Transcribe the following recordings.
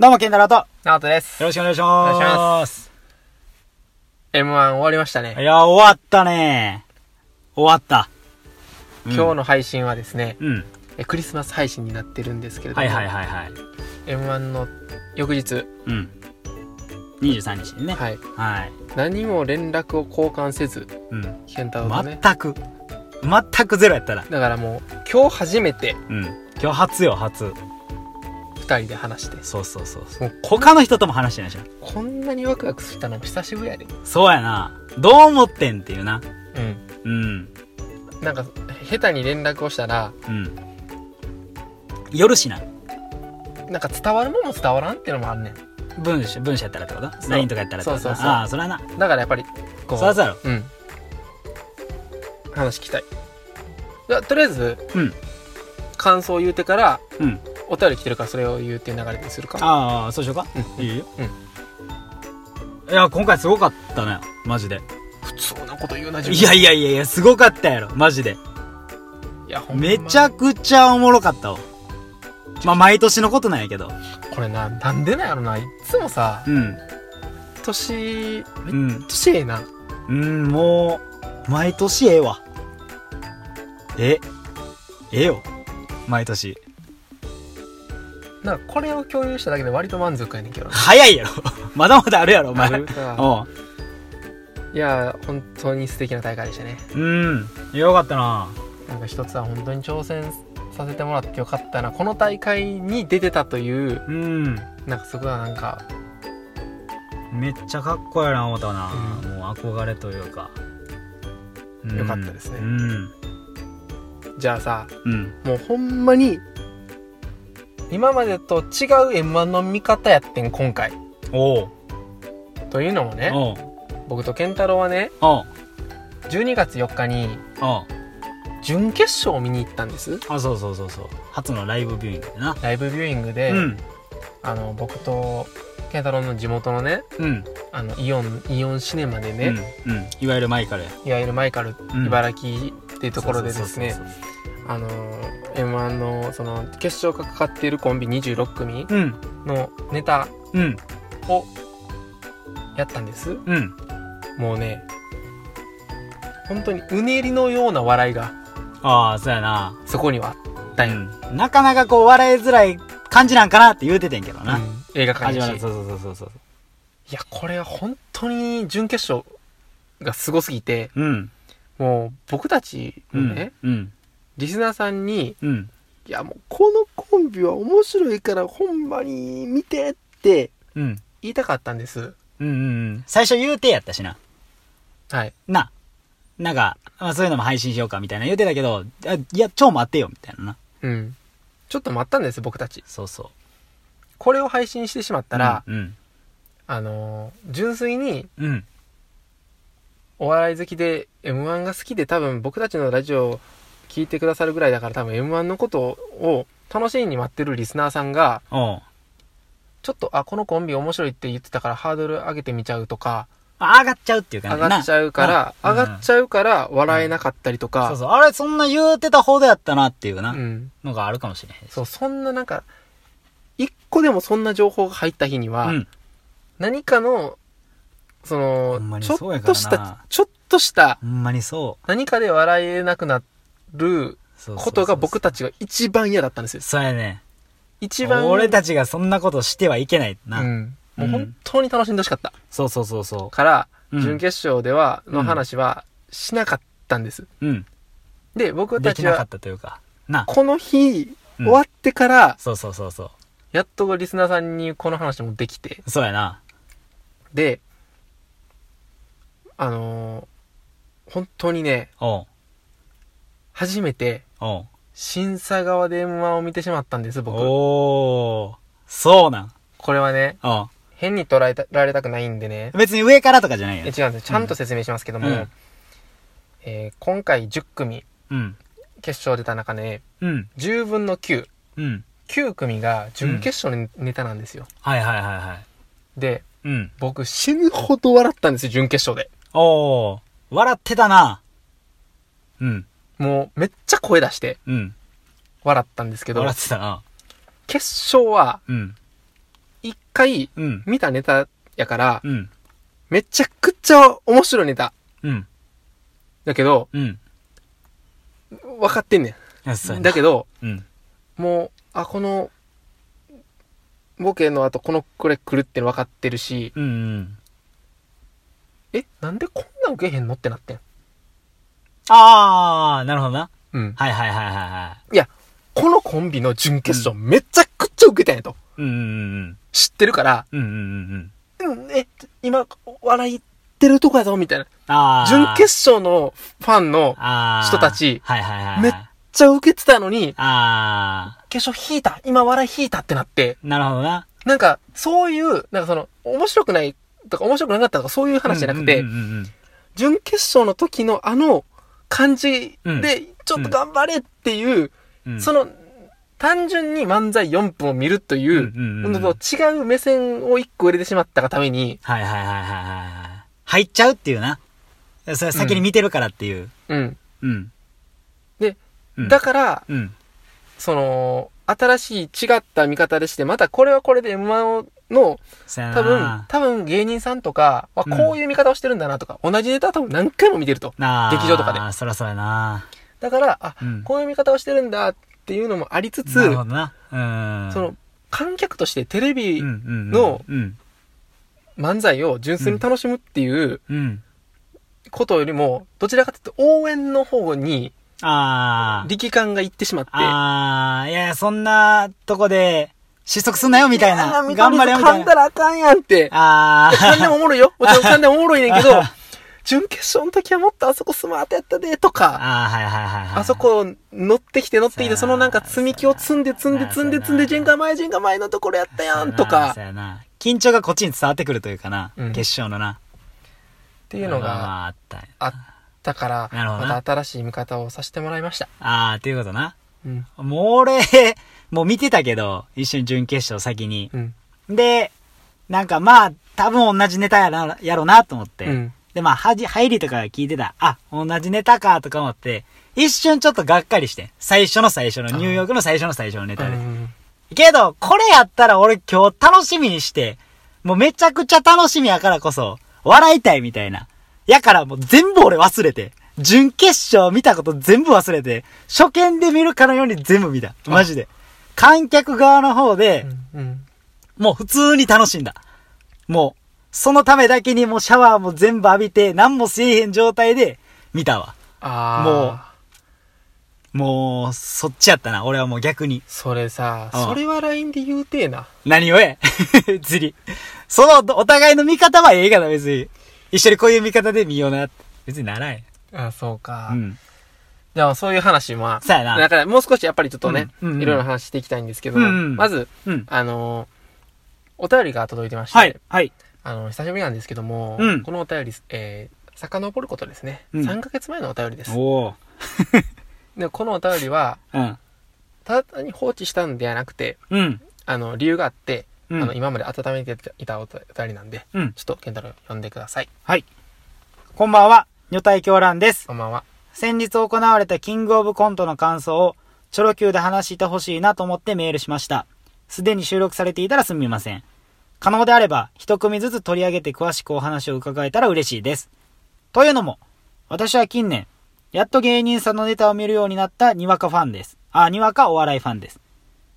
どうも、ケンタロウと、よナオトです。ろしくお願いします。お願いします。M1 終わりましたね。いや、終わったね終わった。うん今日の配信はですね、うん。えクリスマス配信になってるんですけれども、はいはいはいはい。M1 の翌日、うん。23日にね。はい、はい。何も連絡を交換せず、うん。ケンタロウとね。全く、全くゼロやったら。だからもう、今日初めてうん。今日初よ、初。二人で話して、そうそうそうそう。他の人とも話してないじゃん。こんなにワクワクしたのも久しぶりやで。そうやな。どう思ってんっていうな。うん。うん。なんか、下手に連絡をしたら、うん。夜しな。なんか伝わるもんも伝わらんっていうのもあるねん。文章、文章やったらってこと ?LINE とかやったらってこと？そうそうそうああ、そらな。だからやっぱり、こそらそうやろ。うん。話聞きたい。じゃあとりあえず、うん。感想を言うてから、うん。お便り来てるからそれを言うっていう流れにするか？ああ、そうしようか。うんいい？よ。うんいや、今回すごかったね。マジで。普通なこと言うな、いやいやいやいや、すごかったやろ。マジで。いや、ほんまめちゃくちゃおもろかったわ。まあ、毎年のことなんやけど。これな、なんでなんやろな。いっつもさ、うん。年、めっうん。ちゃええな。うん、もう、毎年ええわ。え、ええよ。毎年。なんかこれを共有しただけで割と満足やねんけどな。早いやろ。まだまだあるやろ、お前。いや、本当に素敵な大会でしたね。うん。よかったな。なんか一つは本当に挑戦させてもらってよかったな。この大会に出てたという、うん。なんかそこはなんか、めっちゃかっこいいな思ったな、うもう憧れというか、うんよかったですねうんじゃあさ、うんもうほんまに、今までと違う M1 の見方やってん、今回。おう。というのもね、僕と健太郎はね、おう12月4日に準決勝を見に行ったんです。あそうそうそうそう。初のライブビューイングでな。ライブビューイングで、うん。あの、僕と健太郎の地元のね、うん。あの、イオン、イオンシネマでね、うん、うん、いわゆるマイカル。やいわゆるマイカル、うん。茨城っていうところでですねそうそうそうあの M1 のその決勝がかかっているコンビ26組のネタうん。をやったんです。うん。もうね本当にうねりのような笑いがああそうやな。そこにはあったんよ、うん。なかなかこう笑いづらい感じなんかなって言うててんけどな、うん。映画館にそうそうそうそうそう。いやこれは本当に準決勝がすごすぎてうん。もう僕たちうね、うんリスナーさんにうん。いやもうこのコンビは面白いからほんまに見てってうん。言いたかったんです。うんうんうん。最初言うてやったしな。はい。な、なんか、まあそういうのも配信しようかみたいな。言うてたけど、あいや、超待ってよみたいなな。うん。ちょっと待ったんです僕たち。そうそう。これを配信してしまったら、うん。あのー純粋にうん。お笑い好きで m 1が好きで多分僕たちのラジオを聞いてくださるぐらいだから多分 m 1のことを楽しみに待ってるリスナーさんがちょっとあこのコンビ面白いって言ってたからハードル上げてみちゃうとかあ上がっちゃうっていう感じ上がっちゃうからな上がっちゃうから笑えなかったりとか、そうそう。あれ、そんな言うてたほどやったなっていうな、うんのがあるかもしれへんし。そうそんななんか一個でもそんな情報が入った日には、うん。何かのそほんまにのちょそうやからなっとしたちょっとしたほんまにそう。何かで笑えなくなることが僕たちが一番嫌だったんですよ。そうやね。一番。俺たちがそんなことしてはいけないな。うん。もう本当に楽しんでほしかった。そうそうそうそから、うん準決勝では、うんの話はしなかったんです。う。うん。で、僕たちできなかっは、たというか。な。この日、うん終わってから、そうそうそうそやっとリスナーさんにこの話もできて、う。そうやな。で、あのー本当にね。初めて、おう。審査側で M1 を見てしまったんです、僕。おー。そうなん。これはね、おう。変に捉えたられたくないんでね、別に上からとかじゃないよ。え違うんですちゃんと説明しますけども、うんえー今回10組うん。決勝出た中で、うん。10分の9、うん。9組が準決勝のネタなんですよ。はいはいはいはい。で、うん。僕死ぬほど笑ったんですよ、準決勝で。おー。笑ってたな。うん。もうめっちゃ声出してうん。笑ったんですけど笑、ってたな。決勝はうん。一回うん。見たネタやから、うん。めちゃくちゃ面白いネタ。うん。だけど、うん。分かってんね。んだけど、うん。もう、あ、この、ボケの後このこれ来るっての分かってるし、うんうん。え、なんでこんなん受けへんのってなってん。あー、なるほどな。うん。はいはいはいはいはい。このコンビの準決勝めちゃくちゃ受けたんやと。うんうんうん知ってるから、うん。うんうんうんえ、今、笑いてるとこやぞ、みたいな。あー。準決勝のファンの、人たちはいはいはいはい。めっちゃ受けてたのに、あ決勝引いた今笑い引いたってなって、ー。なるほどな。なんか、そういう、なんかその、面白くないとか面白くなかったとかそういう話じゃなくて、うん準決勝の時のあの感じうんで、ちょっと頑張れっていう、うん。その、単純に漫才4分を見るという、違う目線を1個入れてしまったがために、はいはいはいはいはいはい。入っちゃうっていうな。それ先に見てるからっていう。うん。うん。で、うんだから、うん。その、新しい違った見方でして、またこれはこれで M1 の、多分、多分芸人さんとかはうんこういう見方をしてるんだなとか、同じネタは多分何回も見てると。劇場とかでそらそうやな。だから、あ、うん。こういう見方をしてるんだっていうのもありつつ、なるほどな。うん。その、観客としてテレビうんうんうん、のうん。漫才を純粋に楽しむっていううん。ことよりも、どちらかというと応援の方にああ。力感がいってしまって、ああ、いや、そんなとこで失速すんなよみたいな。頑張れよみたいな。噛んだらあかんやんって。あ噛んであ。もおもろいよ。もちろん噛んでもおもろいねんけど、準決勝の時はもっとあそこスマートやったで、とか、ああ、はいはいはいはい。あそこ乗ってきて乗ってきて、そのなんか積み木を積んで積んで積んで積んで、ジェンガ前ジェンガ前のところやったやん、とか。緊張がこっちに伝わってくるというかな。うん決勝のな。っていうのがまあったあったから、また新しい見方をさせてもらいました。ああ、っていうことな。うん。もう俺、もう見てたけど、一緒に準決勝先に。うん。で、なんかまあ、多分同じネタやな、やろうなと思って。うん。で、まあ、はじ、入りとか聞いてた。あ、同じネタかとか思って、一瞬ちょっとがっかりして。最初の最初の、ニューヨークの最初の最初のネタで。うんけど、これやったら俺今日楽しみにして、もうめちゃくちゃ楽しみやからこそ、笑いたいみたいな。やからもう全部俺忘れて、準決勝見たこと全部忘れて、初見で見るかのように全部見た。マジで。観客側の方で、うん。もう普通に楽しんだ。もう、そのためだけにもうシャワーも全部浴びて、何もせえへん状態で見たわ。ああ。もうもう、そっちやったな。俺はもう逆に。それさ、うんそれは LINE で言うてえな。何をえ釣り。その、お互いの見方はええから別に。一緒にこういう見方で見ような。別にならんやあそうか。うん。じゃあ、そういう話は、そうやなだからもう少しやっぱりちょっとね、うんうんうんいろいろ話していきたいんですけど、うんうんまず、うん。あのーお便りが届いてまして、はい。はい。あの、久しぶりなんですけども、うんこのお便り、えー、遡ることですね。うん3ヶ月前のお便りです。おお。で、このお便りは、うん。ただ単に放置したんではなくて、うん。あの、理由があって、うんあの、今まで温めていたお便りなんで、うん。ちょっと、ケンタロウ読んでください。はい。こんばんは、女体狂乱です。こんばんは。先日行われたキングオブコントの感想を、チョロ Q で話してほしいなと思ってメールしました。すでに収録されていたらすみません。可能であれば、一組ずつ取り上げて詳しくお話を伺えたら嬉しいです。というのも、私は近年、やっと芸人さんのネタを見るようになったにわかファンです。あ、にわかお笑いファンです。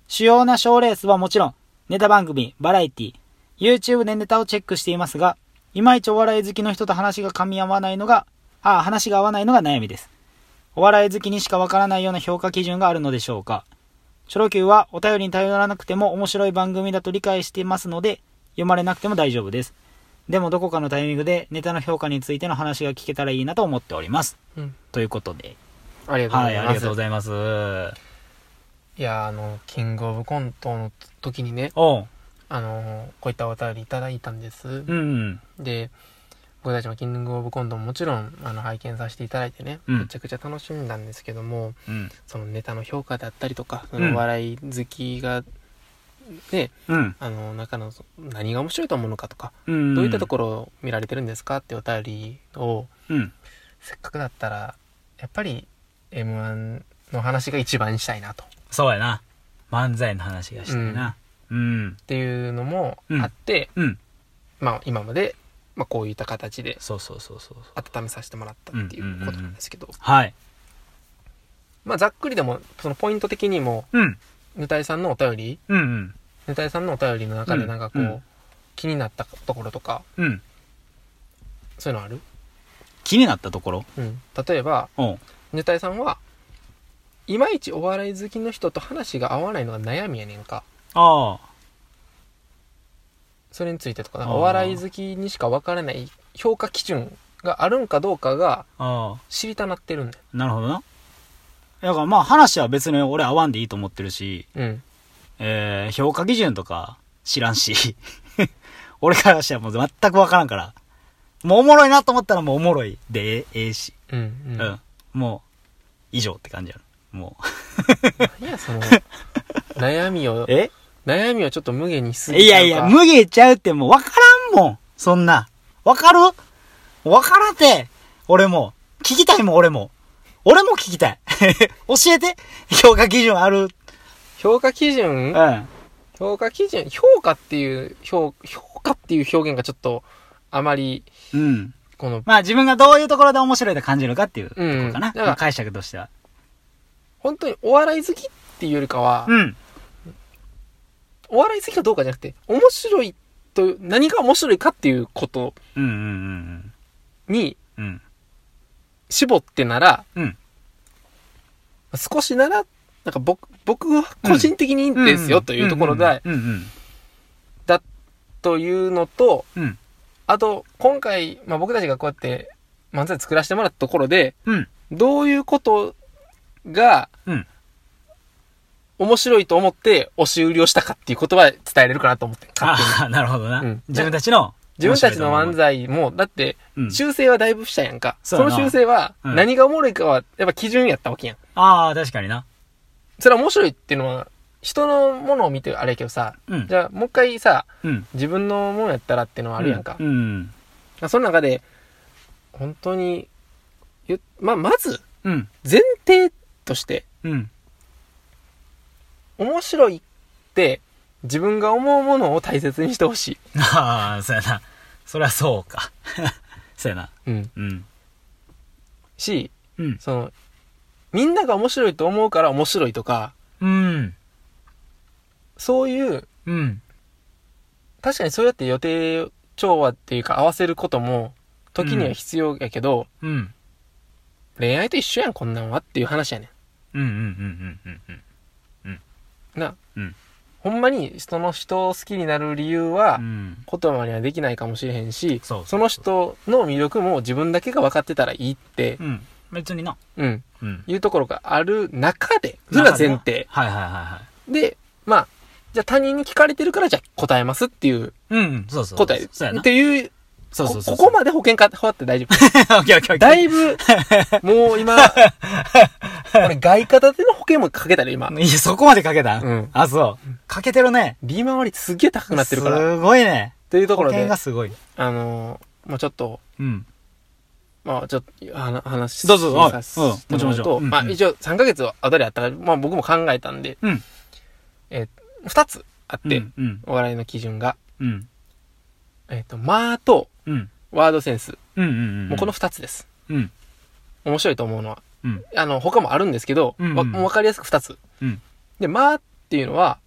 主要な賞レースはもちろん、ネタ番組、バラエティ、YouTube でネタをチェックしていますが、いまいちお笑い好きの人と話が噛み合わないのが、あ、話が合わないのが悩みです。お笑い好きにしかわからないような評価基準があるのでしょうか？チョロ Q はお便りに頼らなくても面白い番組だと理解していますので、読まれなくても大丈夫です。でもどこかのタイミングでネタの評価についての話が聞けたらいいなと思っております。うん。ということで。ありがとうごはい、ざいます。ありがとうございます。いや、あの、キングオブコントの時にね。あの、こういったお便りいただいたんです。うん。で、僕たちもキングオブコントももちろん、あの、拝見させていただいてね、うんめちゃくちゃ楽しんだんですけども、うん。そのネタの評価だったりとか、そうんのお笑い好きが、ね、うん。あの、中のそ何が面白いと思うのかとか、うん。どういったところを見られてるんですかってお便りを、うん。せっかくだったら、やっぱり M1 の話が一番したいなと。そうやな。漫才の話がしてな。うん。っていうのもあって、うん。まあ今まで、まあこういった形でそうそうそうそう。温めさせてもらったっていうことなんですけど、はい。まあざっくりでも、そのポイント的にも、うん。ぬたいさんのお便り、うんうん。ぬたいさんのお便りの中でなんかこう、うんうん気になったところとか、うん。そういうのある？気になったところ？うん。例えば、うん。ぬたいさんは、いまいちお笑い好きの人と話が合わないのが悩みやねんか。ああ。それについてとか、なんかお笑い好きにしか分からない評価基準があるんかどうかがああ。知りたなってるんだよ。なるほどな。だからまあ話は別に俺合わんでいいと思ってるし、うん。えー、評価基準とか知らんし、俺からしたらもう全くわからんから、もうおもろいなと思ったらもうおもろいでええええし、うん。う、うんん。もう、以上って感じやろ。も何や、その、悩みをう。、え？悩みをちょっと無限にしすぎちゃうかいやいや、無限ちゃうってもうわからんもん。そんな。わかる？わからんて。俺も。聞きたいもん、俺も。俺も聞きたい。教えて。評価基準ある？評価基準？うん。評価基準？評価っていう、評、評価っていう表現がちょっと、あまり、うん。この、まあ自分がどういうところで面白いと感じるかっていうとこうんろかな。だからまあ解釈としては。本当にお笑い好きっていうよりかは、うん。お笑い好きかどうかじゃなくて、面白いと、何が面白いかっていうことうんうんうんにうん。うん。絞ってなら、うん少しなら、なんか僕、僕は個人的にいいんですよというところで、うんうん。というのと、うん。あと、今回、まあ僕たちがこうやって漫才作らせてもらったところで、うん。どういうことが、うん面白いと思って押し売りをしたかっていうことは伝えれるかなと思って。ああ、なるほどな。うん自分たちの。自分たちの漫才も、だって、うん。修正はだいぶしたやんか。その修正は、うん何がおもろいかは、やっぱ基準やったわけやん。ああ、確かにな。それは面白いっていうのは、人のものを見てあれやけどさ、うん。じゃあもう一回さ、うん。自分のものやったらっていうのはあるやんか。うん。その中で、本当に、ゆまあ、まず、うん。前提として、うん。面白いって、自分が思うものを大切にしてほしい。ああ、そうやな。そりゃそうか。そうやな。うん。うん。し、うん。その、みんなが面白いと思うから面白いとか、うん。そういう、うん。確かにそうやって予定調和っていうか合わせることも、時には必要やけど、うん。恋愛と一緒やん、こんなんはっていう話やねうん。うん。うん。うん。うん。うん。ん。な、うんほんまにその人を好きになる理由は、うん。言葉にはできないかもしれへんし、そうそうその人の魅力も自分だけが分かってたらいいって、うん。別にな。うん、うん。いうところがある中で、それが前提。はいはいはいはい。で、まあ、じゃあ他人に聞かれてるからじゃあ答えますっていううん。そうそう。答え。っ。ていう、そうそうそう。こここまで保険かかって大丈夫。オッケーオッケーオッケー。だいぶ、もう今、俺外貨建ての保険もかけたら今。いや、そこまでかけた？うんあ、そう。かけてるね。利回りすっげえ高くなってるから。っすごいね。ていうところで保険が、すごい。あのーもうちょっと、うん。まあちょっと、はな話どうぞはいさせてもらううんもちろんもちろと、んまあ一応3ヶ月後であったから、まあ僕も考えたんで、うん。えー、2つあって。お笑いの基準が、うん。えっ、と、間とうん。ワードセンス。うん。うん。もうこの2つです。うん。面白いと思うのは。うん。あの、他もあるんですけど、うんうんわかりやすく2つ。うん。で、間っていうのは、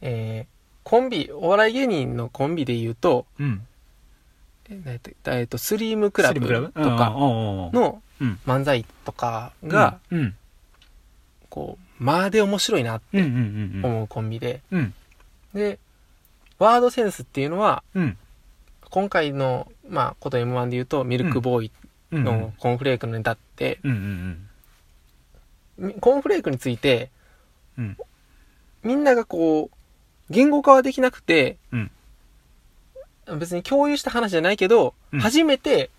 えー、コンビ、お笑い芸人のコンビで言うと、うん。えーえっと、スリームクラブ？とかの、漫才とかが、うん。こう、間で面白いなって。思うコンビで、うん。で、ワードセンスっていうのは、うん。今回の、まあ、こと M1 で言うと、ミルクボーイうん。のコーンフレークのネタって、うん。うん。みコーンフレークについて、うんみんながこう、言語化はできなくて、うん別に共有した話じゃないけど、うん初めて、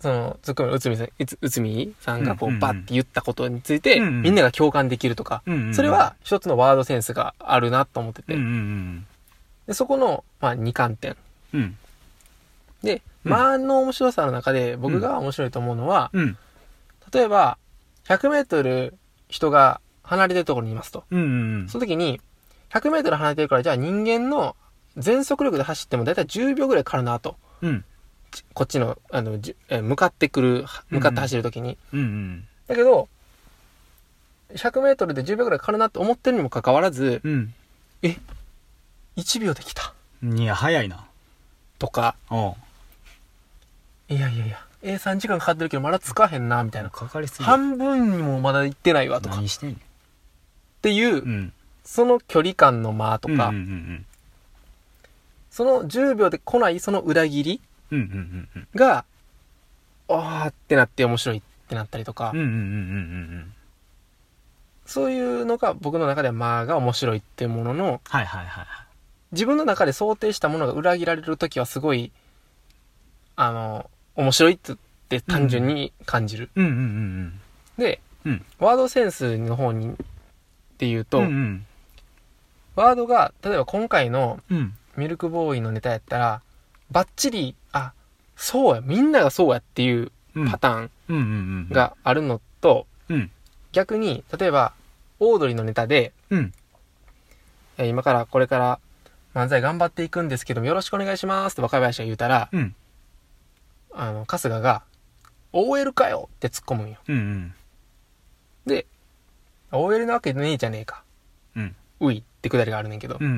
その、ツッコミの内海さん、内海さんがこう、うんうんうんバッて言ったことについて、うんうんみんなが共感できるとか、うん。それ、は一つのワードセンスがあるなと思ってて、うん。うん。でそこの、まあ、二観点。うん。で、うの面白さの中で僕が面白いと思うのは、うん。例えば、100メートル人が離れてるところにいますと。うんうんその時に、100メートル離れてるから、じゃあ人間の全速力で走ってもだいたい10秒ぐらいかかるなと。うん。こっちの、あの、じえー向かってくる、向かって走る時に。うんうん。だけど、100メートルで10秒ぐらいかかるなって思ってるにもかかわらず、うん。1秒できた。いや、早いな。とか、いやいやいや、えー、3時間かかってるけどまだつかへんな、みたいな。かかりすぎる。半分にもまだ行ってないわ、とか。っ何してん。ていう、うん。その距離感の間とか、うんうんうんその10秒で来ないその裏切りうん。うんうんうんが、あーってなって面白いってなったりとか、うん。うんうんうんうんそういうのが僕の中では間が面白いっていうものの、はいはいはいはい。自分の中で想定したものが裏切られるときはすごい、あの、面白いってって単純に感じる。うんうんうんで、うんワードセンスの方に、っていううん。と、うんうん。ワードが、例えば今回のうん。ミルクボーイのネタやったら、バッチリ、あ、そうや、みんながそうやっていううん。パターンがあるのと、うん。逆に、例えば、オードリーのネタで、うん。えー今からこれから漫才頑張っていくんですけどもよろしくお願いしますって若林が言うたら、うん。あの、春日が、OL かよって突っ込むんよ。うんうん。で、OL なわけねえじゃねえか。うん。ういってくだりがあるねんけど、うんう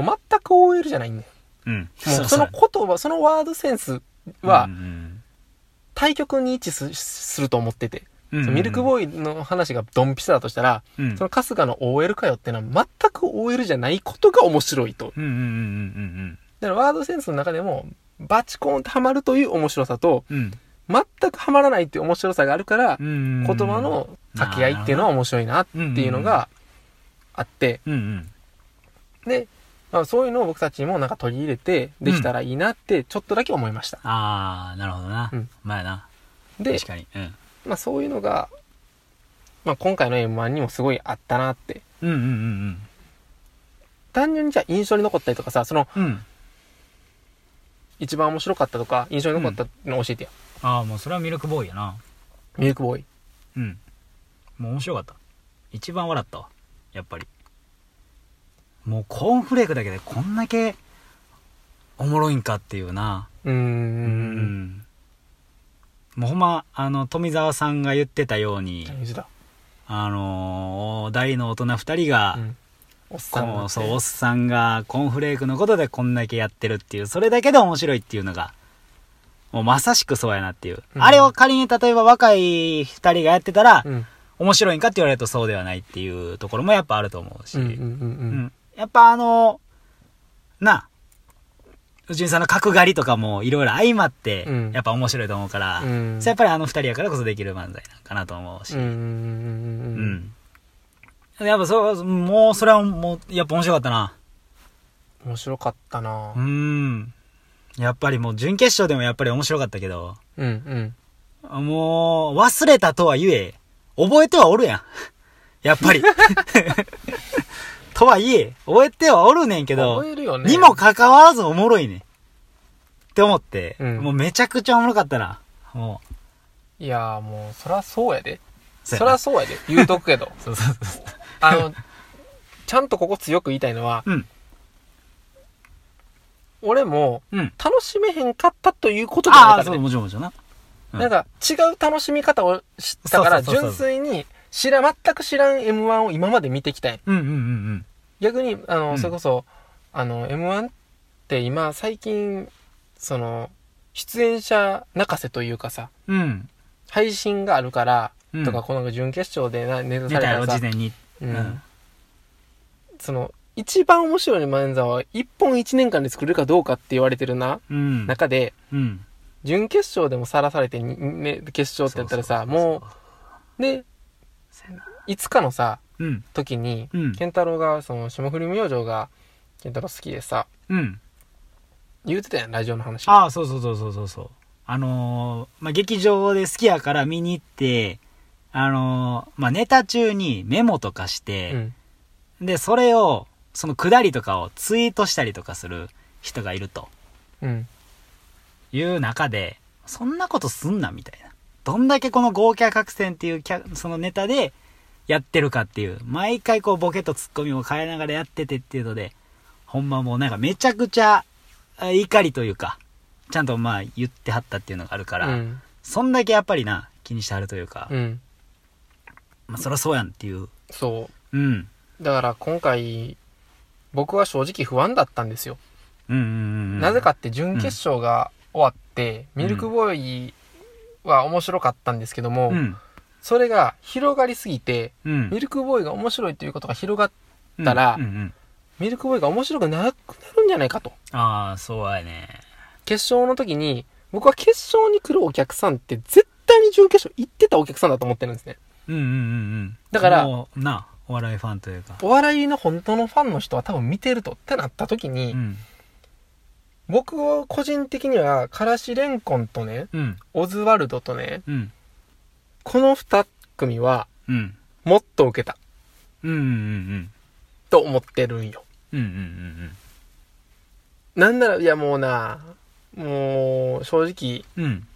ん。もう全く OL じゃないんだよ。うん。もうその言葉、そのワードセンスはうん対極に位置すすると思ってて、うんうん、ミルクボーイ、の話がドンピシャだとしたら、うん。その春日の OL かよってのは全く OL じゃないことが面白いと。うんうんうんうんだからワードセンスの中でも、バチコーンってハマるという面白さと、うん。うん。全くハマらないっていう面白さがあるから、うん。言葉の掛け合いっていうのは面白いなっていうのがあって、うんうん。で、まあ、そういうのを僕たちもなんか取り入れてできたらいいなってちょっとだけ思いました。ああ、なるほどな。うんまあやな。で確、かに。うん。まあそういうのが、まあ今回の M1 にもすごいあったなって。うんうんうん単純にじゃあ印象に残ったりとかさ、そのうん。うん。一番面白かったとか印象に残ったの教えてよ。ああ、もうそれはミルクボーイやな。ミルクボーイ。うん。もう面白かった。一番笑ったわ。やっぱり。もうコーンフレークだけでこんだけおもろいんかっていうな。うー。うんん。もうほんま、あの、富澤さんが言ってたように、あのー大の大人二人が、うん。おっさんそう、おっさんがコーンフレークのことでこんだけやってるっていう、それだけで面白いっていうのが、もうまさしくそうやなっていう。うんあれを仮に例えば若い二人がやってたら、うん。面白いんかって言われるとそうではないっていうところもやっぱあると思うし、やっぱあの、なあ、内海さんの角刈りとかもいろいろ相まってうん、やっぱ面白いと思うから、うんやっぱりあの二人やからこそできる漫才なんかなと思うし、うん。やっぱそう、もうそれはもう、やっぱ面白かったな。面白かったなうーん。やっぱりもう準決勝でもやっぱり面白かったけど、うんうん。もう忘れたとは言え、覚えてはおるやん。やっぱり。とはいえ、覚えてはおるねんけど覚、えるよね。にもかかわらずおもろいねん。って思って、うんもうめちゃくちゃおもろかったな。もいやーもう、そらそうやで。う。そらそうやで。言うとくけど。そうそうそう。あの、ちゃんとここ強く言いたいのは、うん。俺もうん。楽しめへんかったということじゃないからね。もちろんもちろんな。うんなんか違う楽しみ方を知ったから、そうそうそうそう純粋に知ら、全く知らん M1 を今まで見てきたい。うんうんうん逆に、あの、うんそれこそ、あの、M1 って今、最近、その、出演者泣かせというかさ、うん。うん。配信があるから、うんとか、この準決勝でなネタ出されたらさ、事前に。うんうんその、一番面白い漫才は、一本一年間で作れるかどうかって言われてるな、うん。中で、うん。準決勝でもさらされてに、ね、決勝ってやったらさ、もう、で、いつかのさ、う、うん。時に、うん。健太郎が、その、霜降り明星が、健太郎好きでさ、うん。言うてたやん、ラジオの話。ああ、そうそうそうそうそうそう。あのー、まあ、劇場で好きやから見に行って、あのー、まあ、ネタ中にメモとかしうて、ん。で、それを、そのくだりとかをツイートしたりとかする人がいるとうん。いう中で、そんなことすんな、みたいな。どんだけこの豪華客船っていうキャそのネタで、やってるかっていう。毎回こうボケとツッコミを変えながらやっててっていうので、ほんまもうなんかめちゃくちゃあ怒りというか、ちゃんとまあ言ってはったっていうのがあるから、うん。そんだけやっぱりな、気にしてはるというか、うん。まあそりゃそうやんっていう。そうん。う。だから今回、僕は正直不安だったんですよ。うんうんうんうん。なぜかって準決勝が終わって、ミルクボーイは面白かったんですけども、うん。それが広がりすぎて、うん。ミルクボーイが面白いということが広がったらうんうんうんミルクボーイが面白くなくなるんじゃないかと。ああ、そうやね。決勝の時に、僕は決勝に来るお客さんって絶対に準決勝行ってたお客さんだと思ってるんですね。うんうんうんうん。だからな、お笑いファンというか。お笑いの本当のファンの人は多分見てるとってなった時に、うん。僕は個人的には、からしれんこんとね、うん。オズワルドとね、うん。この二組はうん。もっと受けたうんうんうんと思ってるんよ。うん。うんなんなら、いやもうな、もう正直、うん。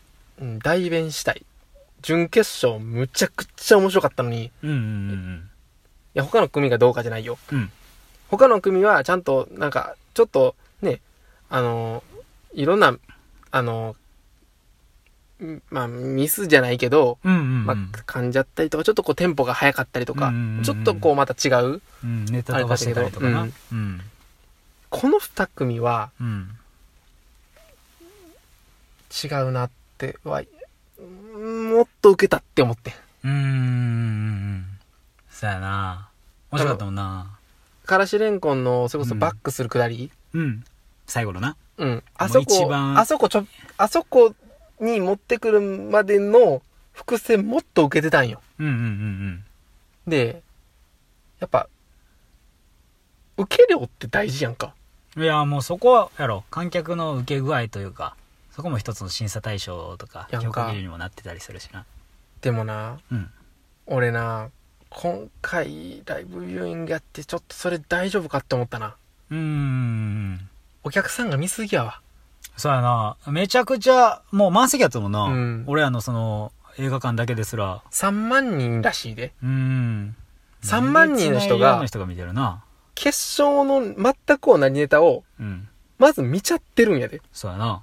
うん。うん代弁したい。準決勝むちゃくちゃ面白かったのに、いうんうんうんや他の組がどうかじゃないよ。うん。他の組はちゃんとなんか、ちょっとね、あの、いろんな、あの、んまあ、ミスじゃないけど、うんうんうん。まあ、噛んじゃったりとか、ちょっとこうテンポが速かったりとかうんうんうんう、んちょっとこうまた違う。うん、ネタ飛ばしてたりとかな。あれだうん。この二組はうん。違うなっては、うんもっと受けたって思って。うーん。そうやな。面白かったもんな。からしれんこんの、それこそバックするくだり、うん。最後のな。うん。あそこ、番あそこちょ、あそこに持ってくるまでの伏線もっと受けてたんよ。うんうんうんで、やっぱ、受け量って大事やんか。うん。いや、もうそこやろ。観客の受け具合というか、そこも一つの審査対象とか、評価基準にもなってたりするしな。でもな、うん。俺な、今回ライブビューイングやってちょっとそれ大丈夫かって思ったな。うーん。お客さんが見すぎやわ。そうやな。めちゃくちゃ、もう満席やったもんな。うん俺らのその、映画館だけですら。3万人らしいで。うーん。3万人の人がの人が見てるな。決勝の全く同じネタを、うん。まず見ちゃってるんやで。そうやな。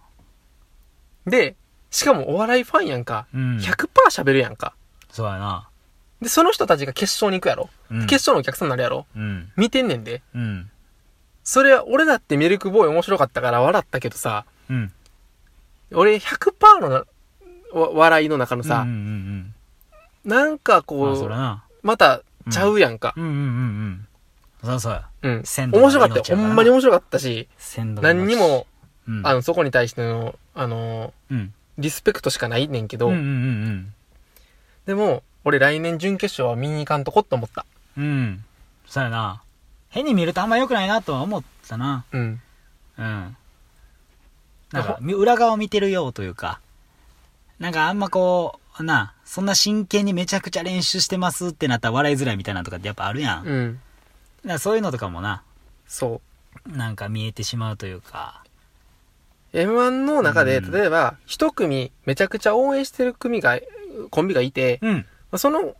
で、しかもお笑いファンやんか。うん。100%喋るやんか。そうやな。で、その人たちが決勝に行くやろ。うん。決勝のお客さんになるやろ。うん。見てんねんで。うん。それは、俺だってミルクボーイ面白かったから笑ったけどさ、うん。俺100%の笑いの中のさ、うんうんなんかうん。まあ、こう。またちゃうやんか。うんうんうんうん。そうそうや。うん。鮮度が面白かったよ。ほんまに面白かったし、何にも、うん。あの、そこに対しての、あの、うん。リスペクトしかないねんけど、うんうんうんでも、俺来年準決勝は見に行かんとこって思った。うん。うん。そうやな。変に見るとあんま良くないなとは思ったな。うん。うん。なんか、み裏側を見てるようというか、なんかあんまこう、な、そんな真剣にめちゃくちゃ練習してますってなったら笑いづらいみたいなのとかってやっぱあるやん。だかうん。らそういうのとかもな、そう。なんか見えてしまうというか。M1 の中で、うん例えば、一組、めちゃくちゃ応援してる組が、コンビがいて、うん。その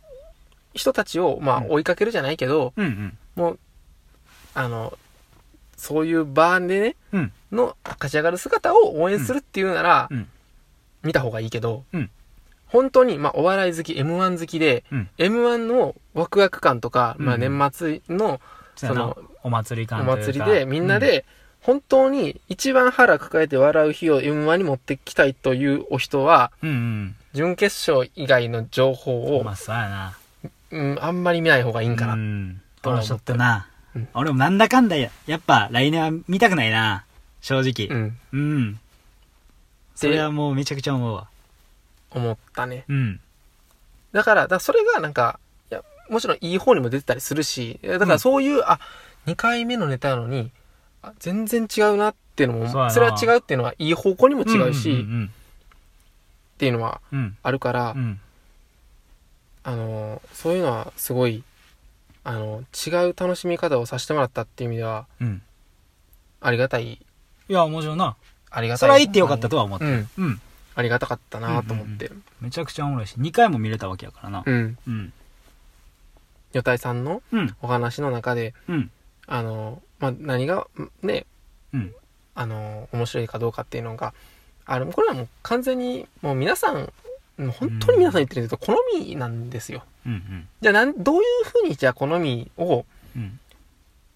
人たちを、まあ、うん追いかけるじゃないけど、うんうん。もう、あの、そういう場でね、うん。の勝ち上がる姿を応援するっていうなら、うん。見た方がいいけど、うん本当に、まあ、お笑い好き、M1 好きで、うん。M1 のワクワク感とか、まあ、うん年末のその、お祭りお感というか祭りで、みんな、で、本当に一番腹抱えて笑う日を M1 に持ってきたいというお人は、準決勝以外の情報をうん。ま、あ、そうやな。うん、あんまり見ない方がいいんかな。うん。とは思ったちょっとな、うん俺もなんだかんだや、やっぱ来年は見たくないな。正直。うん、うん。それはもうめちゃくちゃ思うわ。思ったね。うん。だから、だからそれがなんか、いや、もちろんいい方にも出てたりするし、だからそういう、あ、2回目のネタなのに、あ全然違うなっていうのも、そうやなそれは違うっていうのは、いい方向にも違うし、っうんていうのはうんうん。あるから、うん。あのー、そういうのはすごい、あの、違う楽しみ方をさせてもらったっていう意味では、うん。ありがたい、いや、もちろんな。ありがたい。それは言ってよかったとは思って。うん、うん。ありがたかったなと思って。めちゃくちゃおもろいし、2回も見れたわけやからな。うん。うん。女体さんのうん。お話の中で、うん。あの、まあ、何が、ね、うん。あの、面白いかどうかっていうのが、あの、これはもう完全に、もう皆さん、もう本当に皆さん言ってるけど、好みなんですよ。うん。うん。じゃあ、なん、どういうふうに、じゃあ好みを、うん。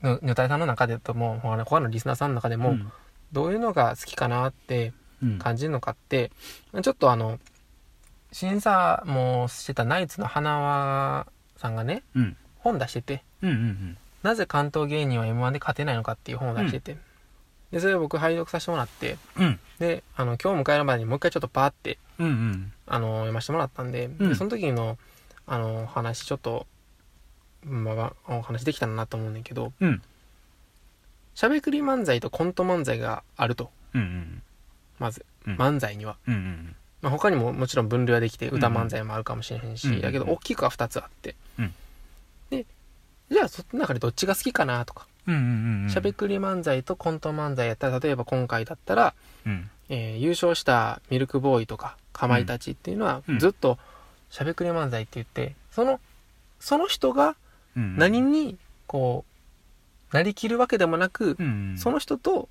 の女体さんの中でとも、他の他のリスナーさんの中でも、うんどういうのが好きかなってうん。感じるのかって、ちょっとあの、審査もしてたナイツの花輪さんがね、うん。本出してて、うん。うん。なぜ関東芸人は M1 で勝てないのかっていう本を出してて、で、それを僕拝読させてもらって、うん。で、あの、今日迎える前にもう一回ちょっとパーって、うん。うん。あの、読ませてもらったんで、うんでその時の、あの、お話ちょっと、まあ、お話できたらなと思うんだけど、うん。しゃべくり漫才とコント漫才があると、うん。まず、うん漫才には。うん。うん。まあ、他にももちろん分類はできて歌漫才もあるかもしれへんし、うんだけど大きくは2つあって、うんでじゃあその中でどっちが好きかなとかうん。うん。しゃべくり漫才とコント漫才やったら例えば今回だったら、うん。えー優勝したミルクボーイとかかまいたちっていうのはうんずっとしゃべくり漫才って言ってそのその人がうん。何にこうなりきるわけでもなく、うん。その人と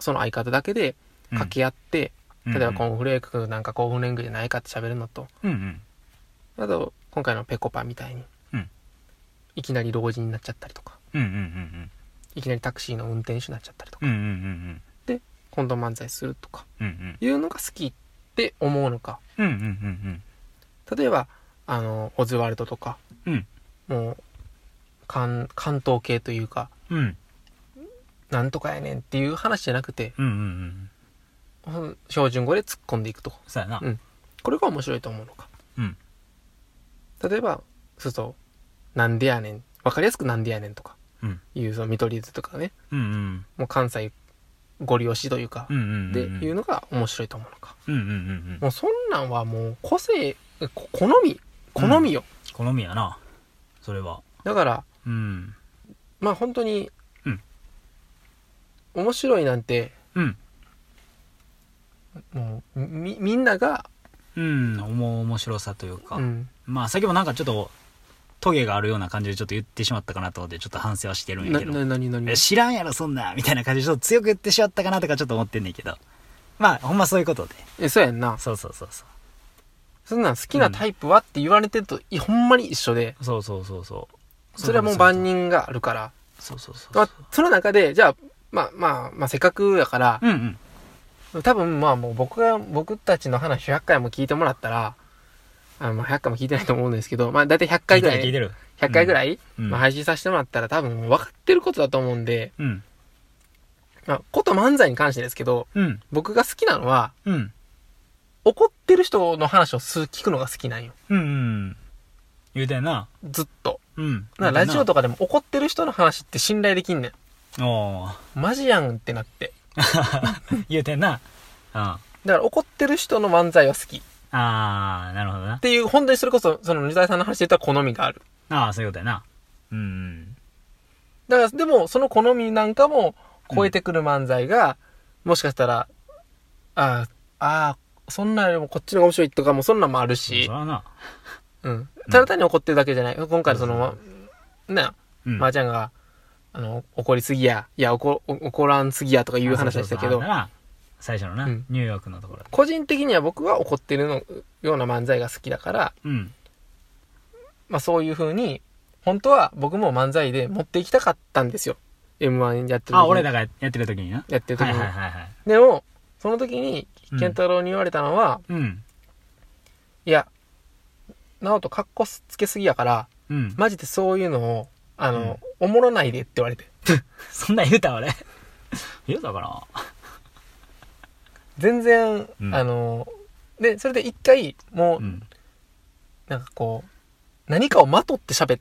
その相方だけで掛け合って、例えばコーンフレークなんかコーンフレングじゃないかって喋るのとうん。うん。あと、今回のペコパみたいに、うんいきなり老人になっちゃったりとか、うん。うん。うん。いきなりタクシーの運転手になっちゃったりとか、うん。うん。うん。コント漫才するとか、うん。いうのが好きって思うのか。うん。うん。うん。例えば、あの、オズワルドとか、うん。もう、関、関東系というか、うん。なんとかやねんっていう話じゃなくて、うん。うん。うん標準語で突っ込んでいくと。そうやなう。んこれが面白いと思うのか。うん。例えば、そうそう、なんでやねん。わかりやすくなんでやねんとか、うん。いうその見取り図とかね、うん。うん。もう関西ご利用しというかう、ん。で、いうのが面白いと思うのか。うん。うん。うん。もうそんなんはもう個性、こ好み、好みよ。好みやな。それは。だから、うん。まあ本当に、うん面白いなんて、うん。もう、み、みんなが、うん。思う面白さというか。うん、まあ、先もなんかちょっと、トゲがあるような感じでちょっと言ってしまったかなと思って、ちょっと反省はしてるんやな、けど。知らんやろ、そんな、みたいな感じでちょっと強く言ってしまったかなとかちょっと思ってんねんけど。まあ、ほんまそういうことで。え、そうやんな。そうそうそうそう。そんなん好きなタイプはって言われてると、いほんまに一緒で、そうそうそうそう。それはもう万人があるから。そうそうそうまあ、その中で、じゃあ、まあまあ、まあ、せっかくやから、うんうん。多分まあもう僕が、僕たちの話100回も聞いてもらったら、あの、まあ100回も聞いてないと思うんですけど、まあ大体100回ぐらい、聞いてる。100回ぐらい、うんまあ、配信させてもらったら多分分かってることだと思うんで、うん。まあ、こと漫才に関してですけど、うん。僕が好きなのは、うん。怒ってる人の話をす聞くのが好きなんよ。うん。うん。言うてんな。ずっと。うん。なラジオと。とかでも怒ってる人の話って信頼できんね。ん。マジやんってなって。言うてんな。うん。あだから怒ってる人の漫才は好き。っあー、なるほどな。ていう、本当にそれこそ、その、二代さんの話で言ったら好みがある。ああ、そういうことやな。うん。だから、でも、その好みなんかも超えてくる漫才が、もしかしたら、ああ、ああ、そんなんよりもこっちの方が面白いとかもそんなんもあるそし、らな。うん。ただ単に怒ってるだけじゃない。今回のその、ね、うん。まーちゃんが、あの、怒りすぎや、いや、怒、怒らんすぎやとかいう話でしたけど最初のな、うんニューヨークのところで。個人的には僕は怒ってるのような漫才が好きだから、うん。まあそういう風に、本当は僕も漫才で持っていきたかったんですよ。M1 やってる時に。あ、俺らがやってる時にな。やってる時に。はいはいはいはい。でも、その時に、うん健太郎に言われたのは、うん。いや、直人カッコつけすぎやから、うん。マジでそういうのを、あの、おもろないでって言われて。そんなん言うた俺。言うたかな？全然、うんあの、で、それで一回、もう、うん。なんかこう、何かをまとって喋っ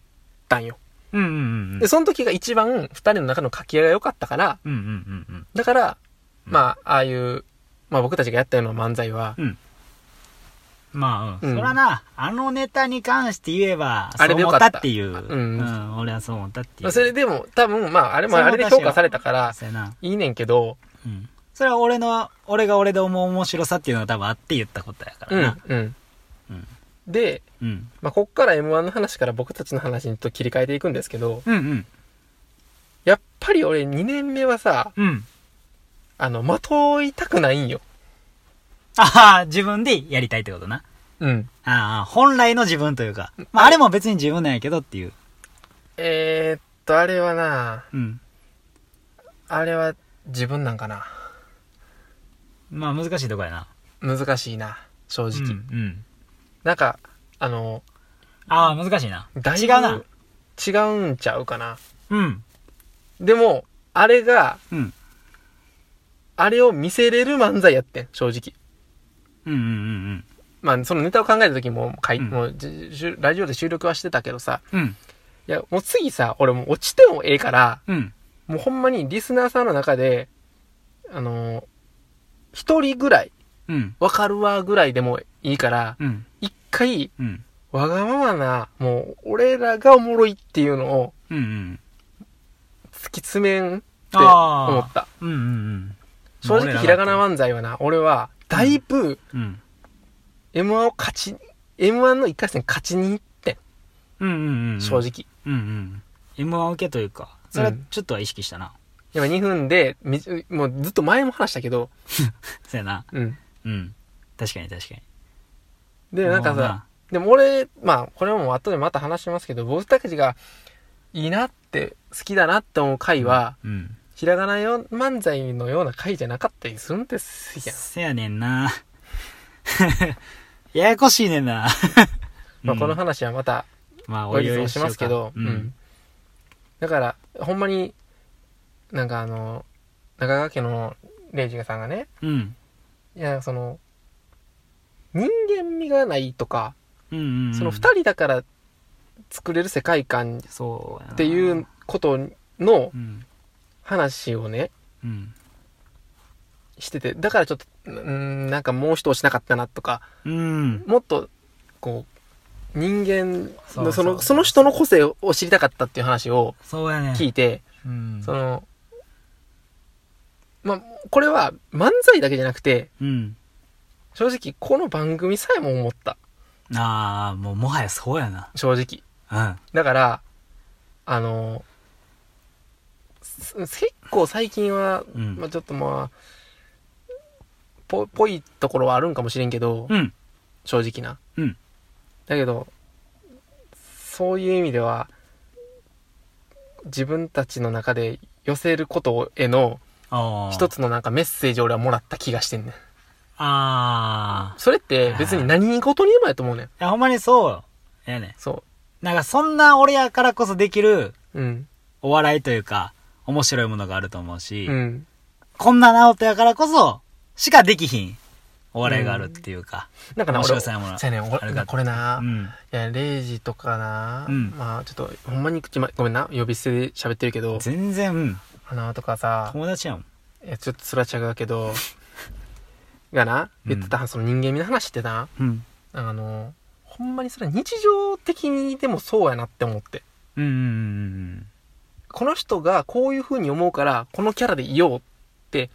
たんよ。うんうんうんで、その時が一番二人の中の掛け合いが良かったから、うん。うんうんうんだから、うんまあ、ああいう、まあ僕たちがやったような漫才は、うん。まあ、うん。うんそらな、あのネタに関して言えば、あれでよかったっていう。うんうん。俺はそう思ったっていう。まあそれでも多分、まああれもあれで評価されたから。いいねんけど、うん。それは俺の、俺が俺で思う面白さっていうのが多分あって言ったことやかうんらな。、うん。うんで、うん。まあ、こっから M1 の話から僕たちの話にと切り替えていくんですけど、うんうん。やっぱり俺2年目はさ、うん。あの、まといたくないんよ。ああ、自分でやりたいってことな。うん。ああ、本来の自分というか。まあ、あれも別に自分なんやけどっていう。えー、っと、あれはな、うん。あれは自分なんかな。まあ、難しいとこやな。難しいな、正うん。直。うん。なんか、あの、ああ、難しいな。だいぶ違うな。違うんちゃうかな。うん。でも、あれが、うん。あれを見せれる漫才やってん、正直。うんうんうんまあ、そのネタを考えた時も、かいうんもうじじラジオで収録はしてたけどさ、うん。うん。いや、もう次さ、俺もう落ちてもええから、うん。もうほんまにリスナーさんの中で、あのー一人ぐらい、うん。わかるわぐらいでもいいから、うん。一回、うん。わがままな、もう、俺らがおもろいっていうのをうんうん。突き詰めんって思った。うんうんうん。正直、ひらがな漫才はな、俺は、だいぶ、うん。M1 を勝ち、M1 の一回戦勝ちに行ってん、うんうんうん。正。直。うんうん。M1 受けというか、それはちょっとは意識したな。今2分で、みもうずっと前も話したけど、そうやな。うん。うん。確かに確かに。で、なんかもうさ、、でも俺、まあ、これはもう後でまた話しますけど、僕たちがいいなって、好きだなって思う回は、うん。ひらがなよ漫才のような回じゃなかったりするんですやん。せやねんな。ややこしいねんな。まあ、このうん話はまた、まあ、後日もしますけど、ううんん。。だから、ほんまに、なんかあの、中川家のレイジさんがね、うん。いや、その、人間味がないとか、うんうんうん。その二人だから作れる世界観。っていうことのうん。話をね、うん。してて、だからちょっと、ん、なんかもう一押しなかったなとか、うん。もっと、こう、人間の、その、その人の個性を知りたかったっていう話を。聞いて、うん。その、まあ、これは漫才だけじゃなくて、うん。正直この番組さえも思った。ああ、もうもはやそうやな。正直。うん。だから、あの、す結構最近は、うんまあちょっとまあ、ぽ、ぽいところはあるんかもしれんけど、うん。正直な。うんだけど、そういう意味では、自分たちの中で寄せることへの。一。つのなんかメッセージを俺はもらった気がしてんねん。ああ。それって別に何事にでもやと思うねん。いや、ほんまにそう。やね。そなんかそんな俺やからこそできるう。うん。お笑いというか、面白いものがあると思うし、うん。こんな直人やからこそ、しかできひんお笑いがあるっていうか。なんかな、面俺、白さやものそうやねん、これな、いうん。や、レイジとかな、うんまあちょっと、ほんまに口ま、ごめんな、呼び捨てで喋ってるけど、全然、うん。花とかさ、友達やもん。いや、ちょっとそれは違うけど、がな、言ってた、その人間味の話ってな、うん。あの、ほんまにそれは日常的にでもそうやなって思って。うんうんうんこの人がこういう風に思うから、このキャラでいようって。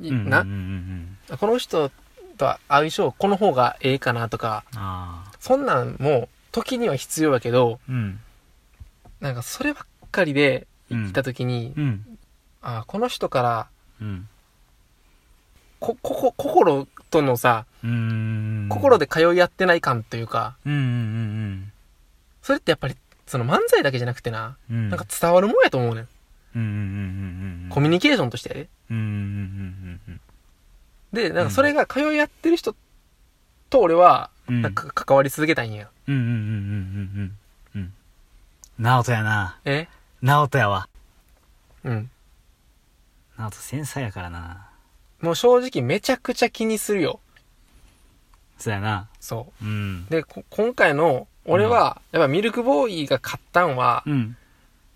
な、うんうんうん。この人と相性、この方がええかなとか。そんなんも、時には必要やけど、うん。なんかそればっかりで、うん来た時に、うん。あこの人から、うん。こ、ここ、心とのさ、うん。心で通い合ってない感というか、うんうんうんそれってやっぱり、その漫才だけじゃなくてな、うん。うん。なんか伝わるもんやと思うねん。コミュニケーションとしてやで。うんうんうんうんで、なんかそれが通い合ってる人と俺は、うん。なんか関わり続けたいんや。うんうんうんうんうんうん。やな。え？直人やわ。うん。直人繊細やからな。もう正直めちゃくちゃ気にするよ。そうやな。そうんう。。で、こ今回の、俺は、やっぱミルクボーイが勝ったんは、うん。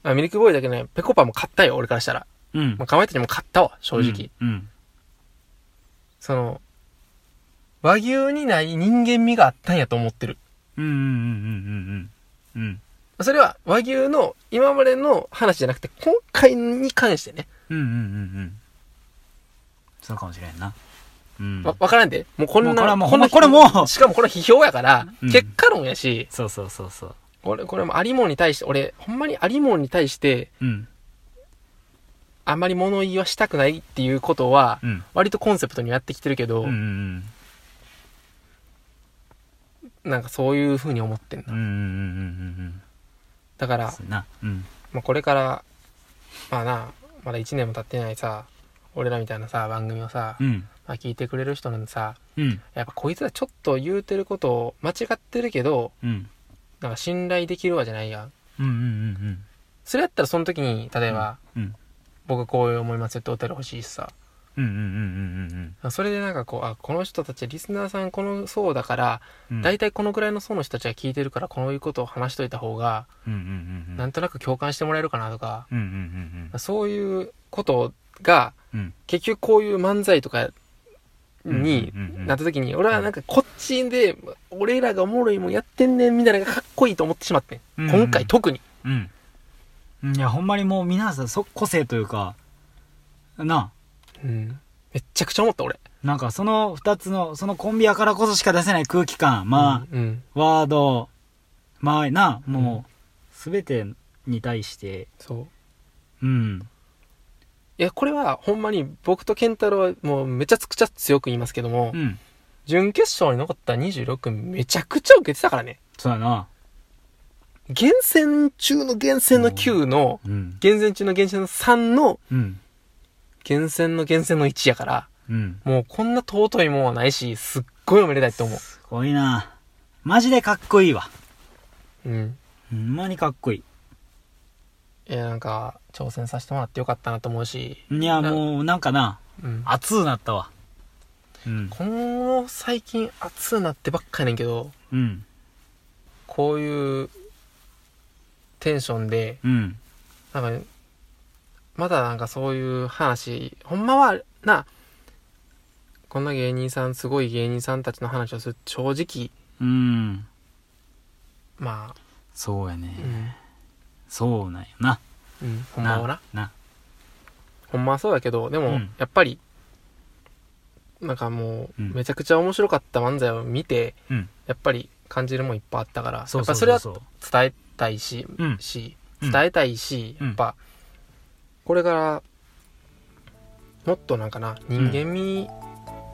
あミルクボーイだけね、ペコパも勝ったよ、俺からしたら。うんまあ、かまいたちも勝ったわ、正直。。うん。その、和牛にない人間味があったんやと思ってる。うんうんうんうんうんうん。うん。それは和牛の今までの話じゃなくて、今回に関してね。うんうんうんうん。そうかもしれんな。うん。わ、わからんで。もうこんな、もうこれはもうこんなこれもうしかもこれ批評やから、うん結果論やし、そうそうそうそう。俺、これもありもんに対して、俺、ほんまにありもんに対して、うん。あんまり物言いはしたくないっていうことは、うん。割とコンセプトにやってきてるけど、うんうんなんかそういう風に思ってんうん。うんうんな。だからうん。、そうやな。うん。まあ、これから、まあな、まだ1年も経ってないさ、俺らみたいなさ、番組をさ、うん。まあ、聞いてくれる人なさ、うん。やっぱこいつらちょっと言うてることを間違ってるけど、うん。なんか信頼できるわじゃないやん。うんうんうんそれやったらその時に、例えば、うん。僕こう思いますよってお便り欲しいしさ。うんうんうんうんそれでなんかこう、あ、この人たち、リスナーさんこの層だから、うんうん。大体このぐらいの層の人たちが聞いてるから、こういうことを話しといた方が、うんうんうんうん。なんとなく共感してもらえるかなとか、うんうんうんそういうことが、うん。うん。結局こういう漫才とかにうんうんうんなった時に、俺はなんかこっちで、俺らがおもろいもんやってんねんみたいなのがかっこいいと思ってしまってん。うんうん今回特に。うん。いや、ほんまにもう皆さん、そ、個性というか、なうん。めっちゃくちゃ思った俺。なんかその二つの、そのコンビやからこそしか出せない空気感、まうん。あ、ワード、まあな、もう、すべてに対して、そう。うん。いや、これはほんまに僕と健太郎はもうめちゃくちゃ強く言いますけども、うん。準決勝に残った26組めちゃくちゃ受けてたからね。そうやな。厳選中の厳選の9の、うん。厳選中の厳選の3の、うん。厳選の厳選の1やから、うん。もうこんな尊いもんはないし、すっごいおめでたいと思すごいな。マジでかっこいいわ。う。うん。ほんまにかっこいいや、なんか、挑戦させてもらってよかったなと思うし、い。いや、もう、なんかな、うん。熱うなったわ。うん。この最近熱うなってばっかやねんけど、うん。こういうテンションで、うん。なんか、まだなんかそういう話、ほんまはな、こんな芸人さん、すごい芸人さんたちの話をする正直、うん。まそうやあ、ね。そうなんよな。うん、うん、ほんまはな。な。ほんまはそうだけど、でも、うんやっぱり、なんかもう、うんめちゃくちゃ面白かった漫才を見て、うん。やっぱり感じるもんいっぱいあったから、そうやっぱそれはそうそうそう。伝えたいし、うんし、うん伝えたいし、うんやっぱ、これから、もっとなんかな、人間味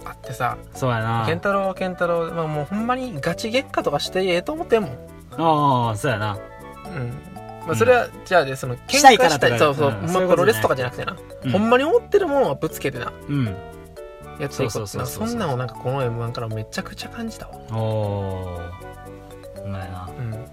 あってさ、そうやな。健太郎は健太郎、まあ、もうほんまにガチ月下とかしてええと思ってんもん。ああ、そうやな。うん。まあ、それは、じゃあね、その、喧嘩したいからとかそうそう、うんまあプロレスとかじゃなくてな、うんほんまに思ってるものはぶつけてな、うん。やっていそうそんなんをなんかこの M1 からめちゃくちゃ感じたわ。おー。ほんまやな。うん。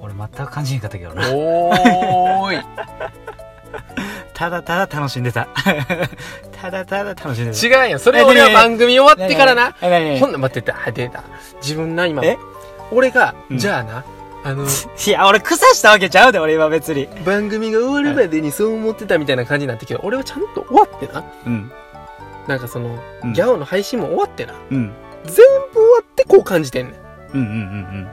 俺全く感じへんかったけどな。おーい。ただただ楽しんでた。ただただ楽しんでた。違うやん。それは俺は番組終わってからな。ほんな待ってた。あ出た。自分な、今え。俺が、うんじゃあな、あの、いや、俺草したわけちゃうで、俺今別に。番組が終わるまでにそう思ってたみたいな感じになってけど、俺はちゃんと終わってな。うん。なんかその、うんギャオの配信も終わってな。うん。全部終わってこう感じてんねん。うんうんうん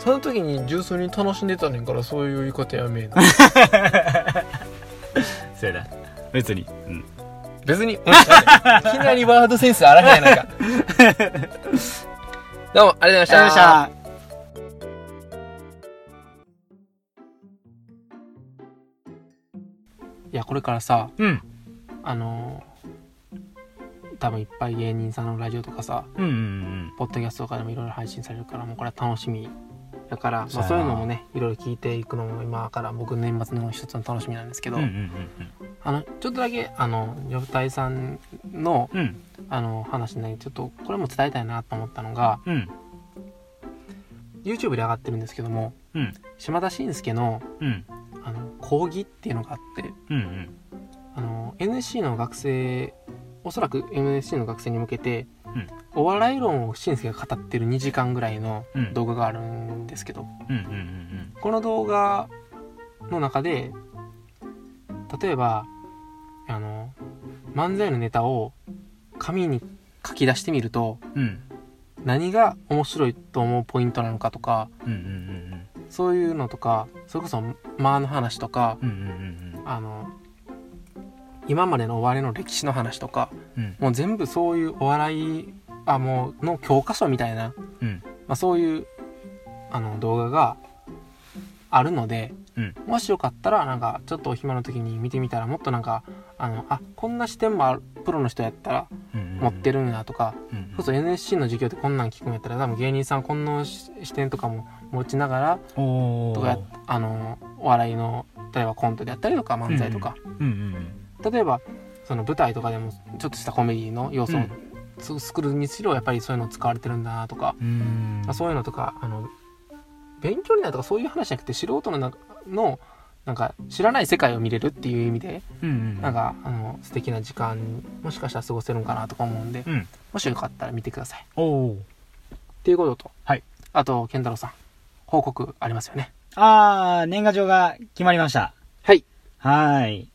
その時に純粋に楽しんでたねんから、そういう言い方やめえな。うん。そうやな。別に。うん。別に、うん、いきなりワードセンス荒らへんやないか。どうも。ありがとうございましたいや、これからさ、うん。あのー多分いっぱい芸人さんのラジオとかさ、うんうんうん。ポッドキャストとかでもいろいろ配信されるから、もうこれは楽しみ。だから、まあ、そういうのもね、いろいろ聞いていくのも今から僕年末の一つの楽しみなんですけど、うんうんあの、ちょっとだけ、あの、ヨブタイさんの、うん。うん。あの、話ね、ちょっとこれも伝えたいなと思ったのが、うん。YouTube で上がってるんですけども、うん。島田紳介の、うん。あの、講義っていうのがあって、うんうん。あの NSC の学生おそらく NSC の学生に向けて、うんお笑い論をしんすけが語ってる2時間ぐらいのうん動画があるんですけど、この動画の中で例えばあの漫才のネタを紙に書き出してみるとうん。うん。何が面白いと思うポイントなのかとかうんうんうんそういうのとかそれこそ間の話とかうん。うんうんうんあの今までのお笑いの歴史の話とか、うん。もう全部そういうお笑い、あ、もう、の教科書みたいな、うん。まあ、そういう、あの、動画があるので、うん。もしよかったら、なんか、ちょっとお暇の時に見てみたら、もっとなんか、あの、あ、こんな視点もある、プロの人やったらうん。持ってるんやとか、うん。そうそう NSC の授業でこんなん聞くんやったら、多分芸人さんこんな視視点とかも持ちながら、おとか。あの、お笑いの、例えばコントであったりとか、漫才とか、例えば、その舞台とかでも、ちょっとしたコメディの要素をつ作るにしろ、やっぱりそういうの使われてるんだなとか、そういうのとかあの勉強になるとかそういう話じゃなくて素人の中のなんか知らない世界を見れるっていう意味でうんうん。なんかあの素敵な時間もしかしたら過ごせるんかなとか思うんでうん。もしよかったら見てください。っおー。ていうことと、はい、あと健太郎さん報告ありますよね。あー、年賀状が決まりました。はい。はーい。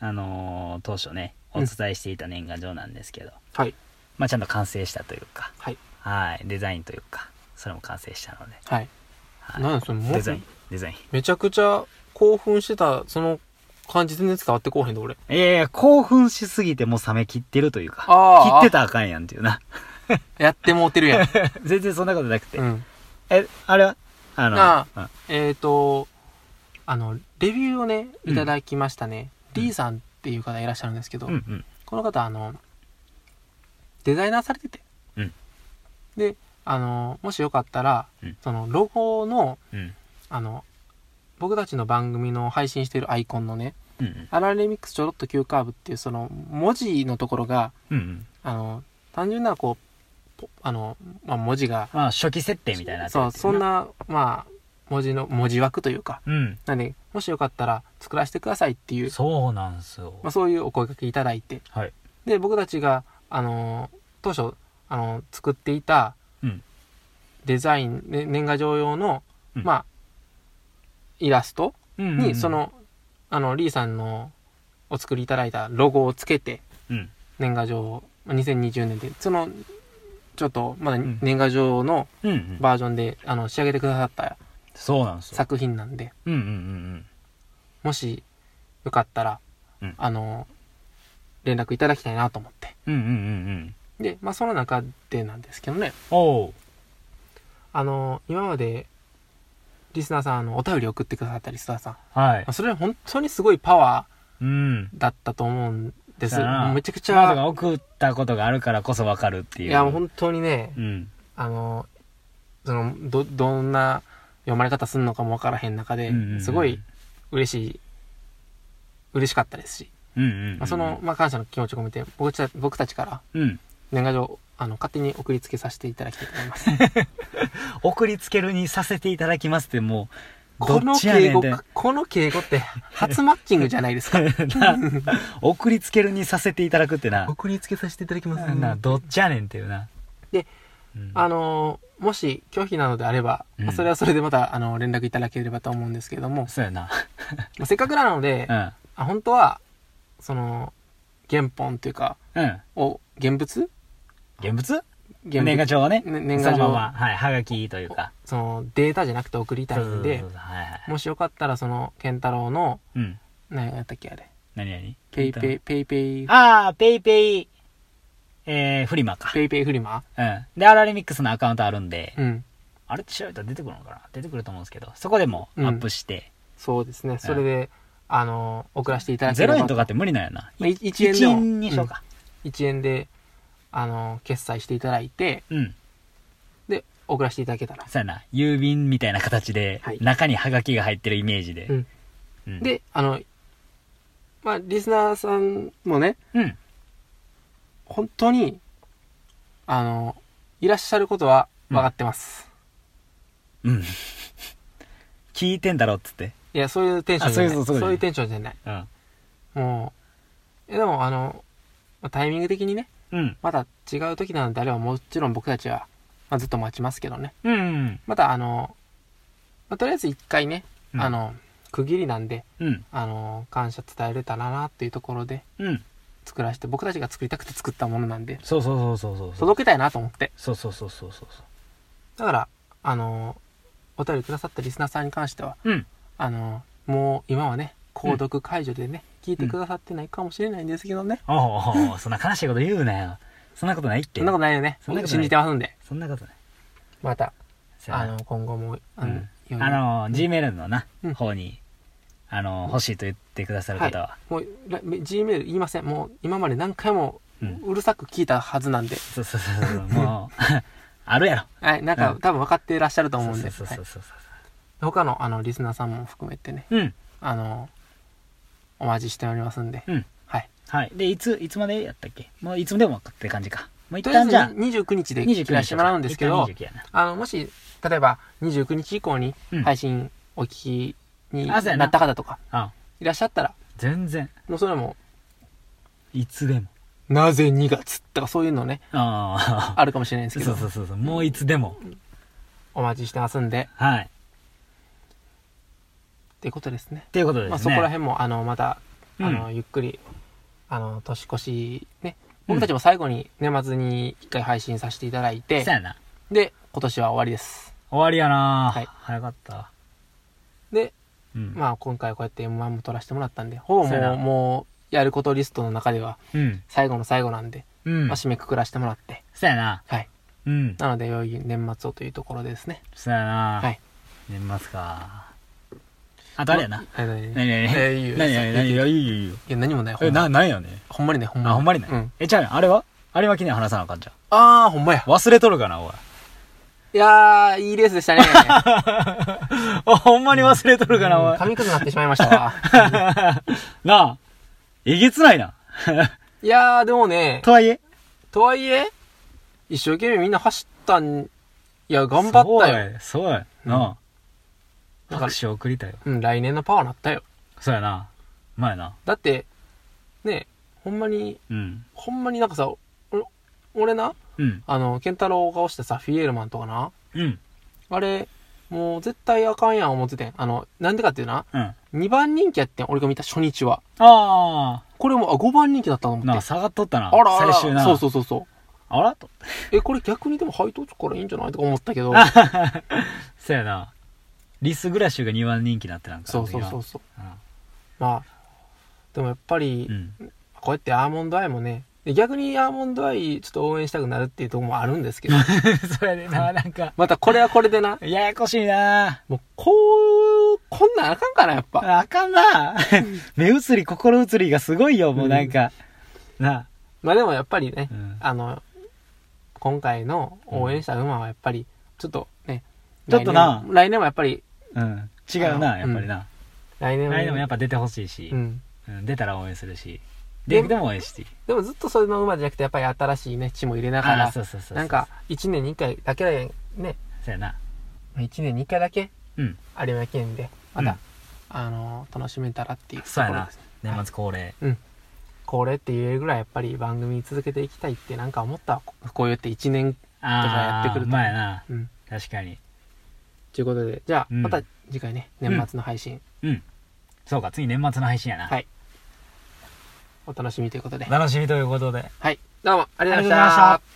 あのー、当初ね、お伝えしていた年賀状なんですけど、はい。まあちゃんと完成したというか、はい。はい。デザインというか、それも完成したので、はい。はい。何それもうデザイン、デザイン。めちゃくちゃ興奮してたその感じ全然伝わってこうへんで俺。いやいや、興奮しすぎてもう冷め切ってるというか、あ切ってたらあかんやんっていうな。やってもうてるやん。全然そんなことなくて。うんえ、あれは？あの、あうんえっ、と、あの、レビューをね、うんいただきましたね。D さんっていう方いらっしゃるんですけど、うんうん。この方、あの、デザイナーされてて、うんで、あの、もしよかったら、うんその、ロゴの、うん。あの、僕たちの番組の配信してるアイコンのね、うんうん。アラレミックスちょろっと急カーブっていう、その、文字のところが、うんうん。あの、単純な、こう、ポあの、まあ、文字が、まあ、初期設定みたいになそう。そんな、まあ、文字の、文字枠というか、うん。なんで、もしよかったら作らせてくださいっていう、そうなんすよ。まあ、そういうお声掛けいただいて、はい。で、僕たちが、あのー当初、あのー作っていたうん。デザイン、ね年賀状用の、うんまあ、イラストうんうんうんに、そ、の、あの、リーさんの、お作りいただいたロゴをつけて、うん。年賀状を、まあ2020年で、その、ちょっと、まだん年賀状のうんうん。バージョンで、あの、仕上げてくださったそうなんすよ。作品なんで、うんうんうんもし、よかったら、うんあの、連絡いただきたいなと思って。うん。うんうんうんうん。で、まあ、その中でなんですけどね、おう。あの、今まで、リスナーさん、あの、お便り送ってくださったリスナーさん、はいまあ。それは本当にすごいパワうん。ーだったと思うんです。めちゃくちチャートがゃ、送ったことがあるからこそわかるっていう。いや、もう本当にね、うん。あの、その、ど、どんな読まれ方すんのかもわからへん中ですごい嬉しい、嬉しかったですし、うんうんうん。まあ、その、、まあ、感謝の気持ちを込めて、僕たち僕たちからうん。年賀状、あの、勝手に送りつけさせていただきたいと思います。送りつけるにさせていただきますってもう、このどっちやね敬語んって。、この敬語って、初マッチングじゃないですか？な送りつけるにさせていただくってな。送りつけさせていただきます。な、どっちやねんっていうな。でうん、あのーもし拒否なのであれば、うんまあそれはそれでまた、あの、連絡いただければと思うんですけれども、そうやな。まあせっかくなので、うん。あ本当は、その、原本というか、うん。を、現物？現物？年賀状はね。ね年賀状そのまま、はい、はがきというか。その、データじゃなくて送りたいんで。もしよかったら、その、ケンタロウの、うん。何やったっけあれ、何何？ペイペイ、ペイペイ、ああ、ペイペイ、えー、フリマか。ペイペイフリマ？うん。で、アラレミックスのアカウントあるんで、うん。あれって調べたら出てくるのかな？出てくると思うんですけど、そこでもアップして、そうですね。それで、あの、送らせていただければ0円とかって無理なんやな。まあい1円1でも円にしようか。1円で、あの、決済していただいて、うん。で、送らせていただけたら。そうやな。郵便みたいな形で、はい中にハガキが入ってるイメージで。うんうん、で、あの、まあ、リスナーさんもね、うん。本当に、あの、いらっしゃることは分かってます。うん。聞いてんだろっつって。いや、そういうテンションじゃない。あそういうそういうそういうテンションじゃない。うん。もう、えでも、あの、まあタイミング的にね、うん。また違う時なのであれば、もちろん僕たちは、まあ、ずっと待ちますけどね。うん。また、あの、まあ、とりあえず一回ね、うんあの、区切りなんで、うん。あの、感謝伝えれたらなっていうところでうん。作らせて、僕たちが作りたくて作ったものなんで、そうそうそうそうそうそう。届けたいなと思って。そうそうそうそうそう。だから、あの、お便りくださったリスナーさんに関しては、うん。あの、もう今はね、購読解除でね、聞いてくださってないかもしれないんですけどね。おうおそんな悲しいこと言うなよ。そんなことないって。そんなことないよね。そんなことない信じてますんで。そんなことない。また、あの、今後も、あの、うんあの、Gmail のなうん、方に、あの、欲しいと言ってくださる方は、もう、ら Gmail 言いません。もう、今まで何回もうるさく聞いたはずなんで。そうそうそうそう、もう、あるやろ。はい、なんか、うん多分分かってらっしゃると思うんで。そうそうはいそうそう。他の、あの、リスナーさんも含めてね、うん。あの、お待ちしておりますんで。うん。はい。はい。で、いつ、いつまでやったっけ？もういつでもって感じか。もう一とりあえず旦じゃあ、29日で29切らせてもらうんですけど一、旦29やな。あの、もし、例えば29日以降にうん配信お聞きにななった方とかあいらっしゃったら、全然、もうそれも、いつでも。なぜ2月とかそういうのね、ああ。あるかもしれないですけどそう、そうそうそう。もういつでも。お待ちしてますんで、はい。っていうことですね。っていうことですね。まあそこら辺も、あの、また、あの、うゆっくり、あの、年越し、ね、僕たちも最後に年末に一回配信させていただいてそう、やな。で、今年は終わりです。終わりやなはい早かった。で、うん。まあ今回こうやって M1 も撮らせてもらったんで、ほぼもう、もう、やることリストの中ではうん。最後の最後なんで、うんまあ、。締めくくらせてもらって、そうやな。はい。うん。なので、良い年末をというところでですね。そうやなはい。年末か。あとあれやな？何何？何何？えーいいよ何何何？いやいいよいいよ。いや、何もない。ほえ、んまな、なんやねほんまにね、ほんまあ、ほんまにねうん。。え、ちゃうやん。あれは？有馬記念話さなあかんじゃん。あー、ほんまや。忘れとるかな、おい。いやー、いいレースでしたね。あ、ほんまに忘れとるかな、おい。紙くずになってしまいましたわ。なあ。えげつないな。いやー、でもね、とはいえ？とはいえ、一生懸命みんな走ったん、いや、頑張ったよ。よ。そうや。うんなあ。だから拍手送りたよ。うん、来年のパワーなったよ。そうやな。まやな。だって、ね、ほんまに、うん。ほんまになんかさ、お俺な、うん。あの、ケンタロウが押したさ、フィエールマンとかな、うん。あれ、もう絶対あかんやん思っててん。あの、なんでかっていうな、うん。2番人気やってん、俺が見た初日は。あこれも、あ、5番人気だったと思あ。って。なあ、下がっとったな。あらあら、最終な。そうそうそうそう。あらと。え、これ逆にでも配当からいいんじゃないとか思ったけど。そうやな。リスグラッシュが2番人気になってなんか。そうそうそうそう。うまあ、でもやっぱり、ん。こうやってアーモンドアイもね、で逆にアーモンドアイちょっと応援したくなるっていうところもあるんですけど、そうやでな、なんか。またこれはこれでな、ややこしいなもうこう、こんなんあかんかな、やっぱ。あかんな 目移り、心移りがすごいよ、もうなんか。なまあでもやっぱりねあ。う、ん。あの、今回の応援した馬はやっぱり、ちょっとね、ちょっとな来年来年もやっぱり、うん。違うな、やっぱりな。来年も、来年もやっぱ出てほしいしう、ん。うん出たら応援するし、でで、でも応援して。でもずっとそれの馬じゃなくて、やっぱり新しいね、血も入れながら、そうそうそうそう。なんか、1年に1回だけで、ね、そうやな。1年に1回だけ、うん。有馬記念で、また、うんあの、楽しめたらっていうとそうやな。年末恒例。これって言えるぐらいやっぱり番組続けていきたいってなんか思ったわここうやって1年あとかやってくるとまあやな。うん確かに。ということでじゃあうん。また次回ね、年末の配信。うん。そうか、次年末の配信やな。はい。お楽しみということで。楽しみということで。はい。どうもありがとうございました